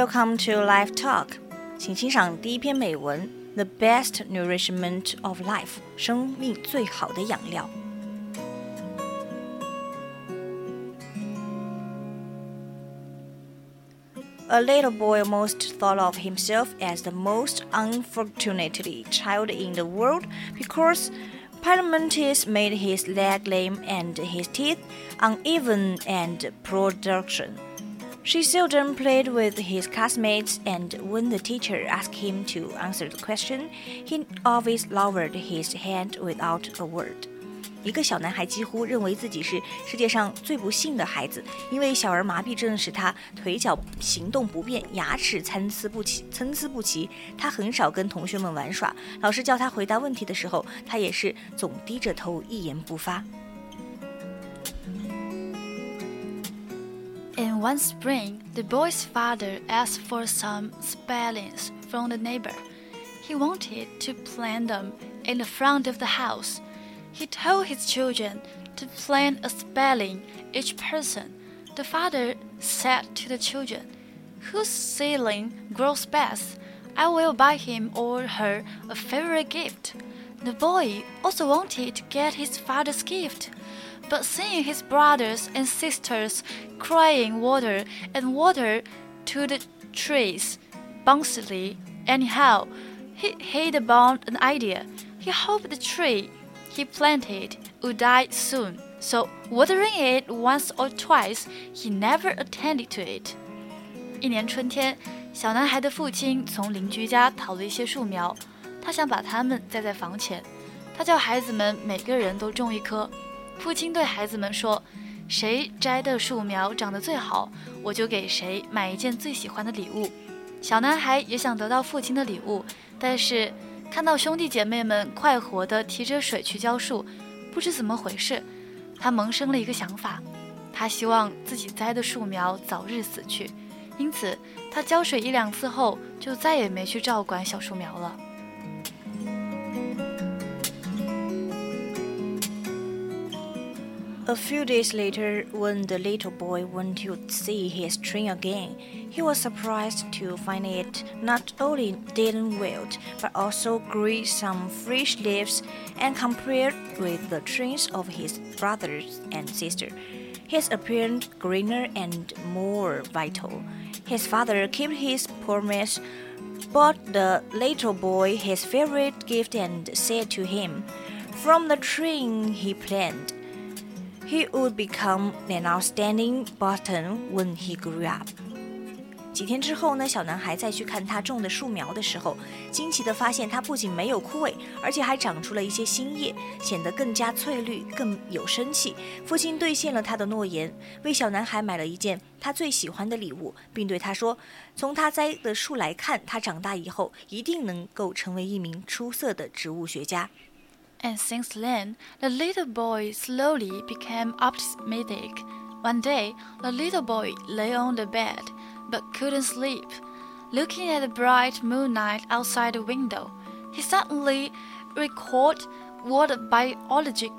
welcome to Life Talk，请欣赏第一篇美文《The Best Nourishment of Life》生命最好的养料。A little boy almost thought of himself as the most unfortunate child in the world because poliomyelitis made his leg lame and his teeth uneven and production. She seldom played with his classmates, and when the teacher asked him to answer the question, he always lowered his head without a word. 一个小男孩几乎认为自己是世界上最不幸的孩子，因为小儿麻痹症使他腿脚行动不便，牙齿参差不齐。参差不齐，他很少跟同学们玩耍。老师叫他回答问题的时候，他也是总低着头，一言不发。One spring, the boy's father asked for some spellings from the neighbor. He wanted to plant them in the front of the house. He told his children to plant a spelling each person. The father said to the children, Whose spelling grows best? I will buy him or her a favorite gift. The boy also wanted to get his father's gift but seeing his brothers and sisters crying water and water to the trees, bouncily, anyhow, he hit upon an idea. He hoped the tree he planted would die soon, so watering it once or twice, he never attended to it. 一年春天，小男孩的父亲从邻居家讨了一些树苗，他想把它们栽在房前。他叫孩子们每个人都种一棵。 父亲对孩子们说：“谁摘的树苗长得最好，我就给谁买一件最喜欢的礼物。”小男孩也想得到父亲的礼物，但是看到兄弟姐妹们快活地提着水去浇树，不知怎么回事，他萌生了一个想法：他希望自己栽的树苗早日死去。因此，他浇水一两次后，就再也没去照管小树苗了。A few days later, when the little boy went to see his tree again, he was surprised to find it not only didn't wilt, but also grew some fresh leaves and compared with the trees of his brothers and sister, His appearance greener and more vital. His father kept his promise, bought the little boy his favorite gift, and said to him, From the tree he planted, he would become an outstanding bottom when he grew up. 几天之后呢，小男孩再去看他种的树苗的时候，惊奇地发现它不仅没有枯萎，而且还长出了一些新叶，显得更加翠绿，更有生气。父亲兑现了他的诺言，为小男孩买了一件他最喜欢的礼物，并对他说：“从他栽的树来看，他长大以后一定能够成为一名出色的植物学家。” And since then, the little boy slowly became optimistic. One day, the little boy lay on the bed but couldn't sleep. Looking at the bright moonlight outside the window, he suddenly recalled what a biology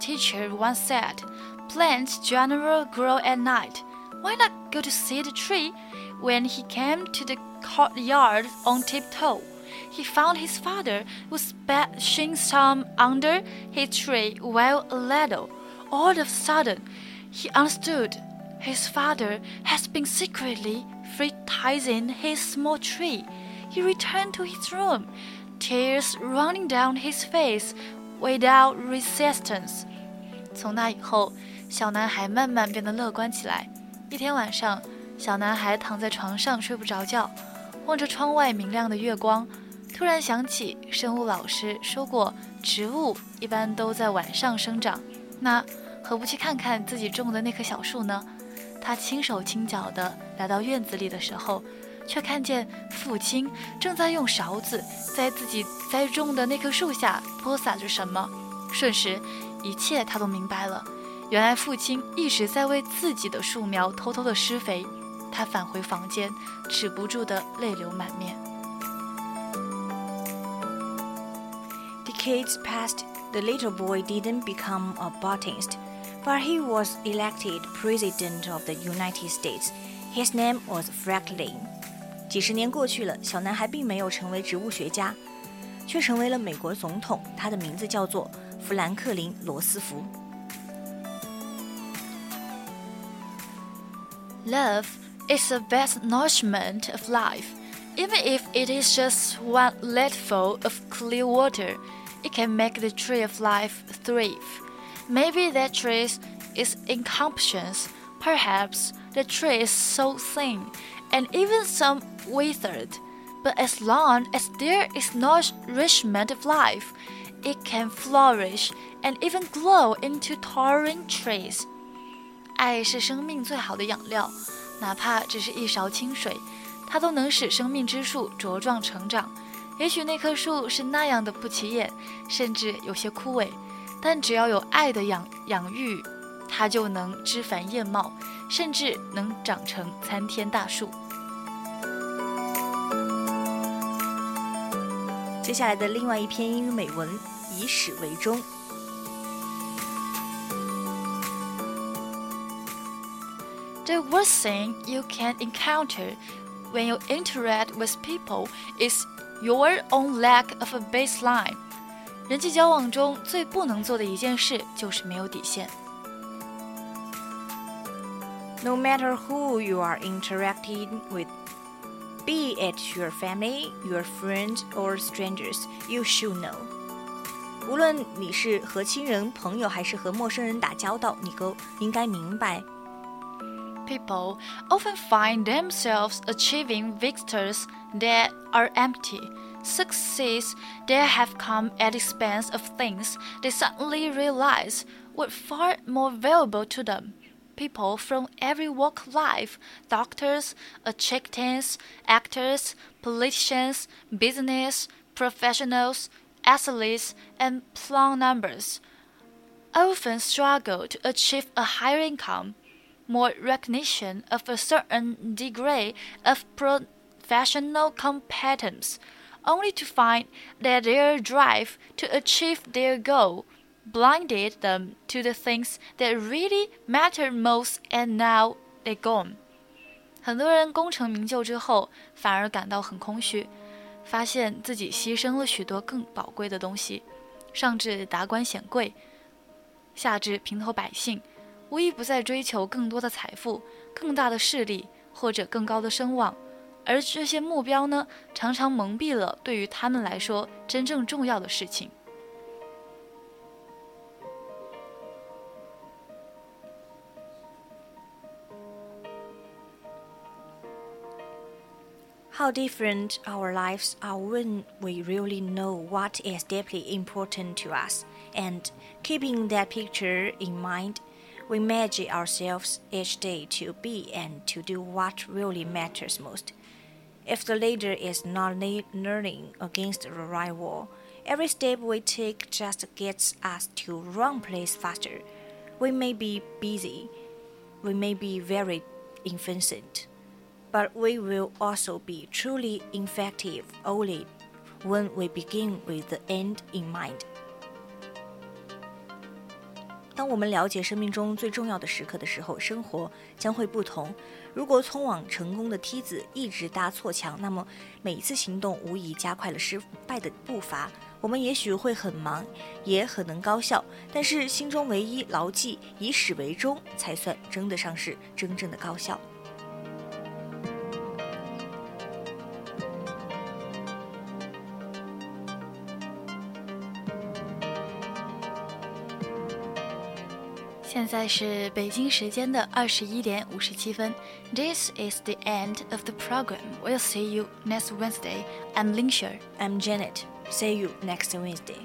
teacher once said plants generally grow at night. Why not go to see the tree? When he came to the courtyard on tiptoe, he found his father was bashing some under his tree while a ladle. All of a sudden, he understood his father has been secretly freezing his small tree. He returned to his room, tears running down his face without resistance. 从那以后，小男孩慢慢变得乐观起来。一天晚上，小男孩躺在床上睡不着觉。望着窗外明亮的月光， 突然想起生物老师说过，植物一般都在晚上生长。那何不去看看自己种的那棵小树呢？他轻手轻脚地来到院子里的时候，却看见父亲正在用勺子在自己栽种的那棵树下泼洒着什么。瞬时，一切他都明白了。原来父亲一直在为自己的树苗偷偷的施肥。他返回房间，止不住的泪流满面。Decades passed, the little boy didn't become a botanist, but he was elected president of the United States. His name was Franklin. 几十年过去了，小男孩并没有成为植物学家，却成为了美国总统。他的名字叫做富兰克林·罗斯福。Love is the best nourishment of life. Even if it is just one ladful of clear water, it can make the tree of life thrive. Maybe that tree is incompetence. Perhaps the tree is so thin and even some withered. But as long as there is nourishment of life, it can flourish and even grow into towering trees. 爱是生命最好的养料，哪怕只是一勺清水，它都能使生命之树茁壮成长。 也许那棵树是那样的不起眼，甚至有些枯萎，但只要有爱的养养育，它就能枝繁叶茂，甚至能长成参天大树。接下来的另外一篇英语美文，以始为终。The worst thing you can encounter when you interact with people is your own lack of a baseline. 人际交往中最不能做的一件事就是没有底线。No matter who you are interacting with, be it your family, your friends, or strangers, you should know. 无论你是和亲人、朋友还是和陌生人打交道，你都应该明白。 people often find themselves achieving victories that are empty, success that have come at the expense of things they suddenly realize were far more valuable to them. People from every walk of life doctors, architects, actors, politicians, business professionals, athletes, and plum numbers often struggle to achieve a higher income more recognition of a certain degree of professional competence, only to find that their drive to achieve their goal blinded them to the things that really mattered most and now they gone. 很多人功成名就之后，反而感到很空虚，发现自己牺牲了许多更宝贵的东西，上至达官显贵，下至平头百姓。 无一不在追求更多的财富、更大的势力或者更高的声望，而这些目标呢，常常蒙蔽了对于他们来说真正重要的事情。How different our lives are when we really know what is deeply important to us, and keeping that picture in mind we measure ourselves each day to be and to do what really matters most. If the leader is not learning against a rival, every step we take just gets us to wrong place faster. We may be busy, we may be very efficient, but we will also be truly effective only when we begin with the end in mind. 当我们了解生命中最重要的时刻的时候，生活将会不同。如果通往成功的梯子一直搭错墙，那么每一次行动无疑加快了失败的步伐。我们也许会很忙，也很能高效，但是心中唯一牢记以始为终，才算称得上是真正的高效。现在是北京时间的二十一点五十七分。This is the end of the program. We'll see you next Wednesday. I'm Ling Xue. I'm Janet. See you next Wednesday.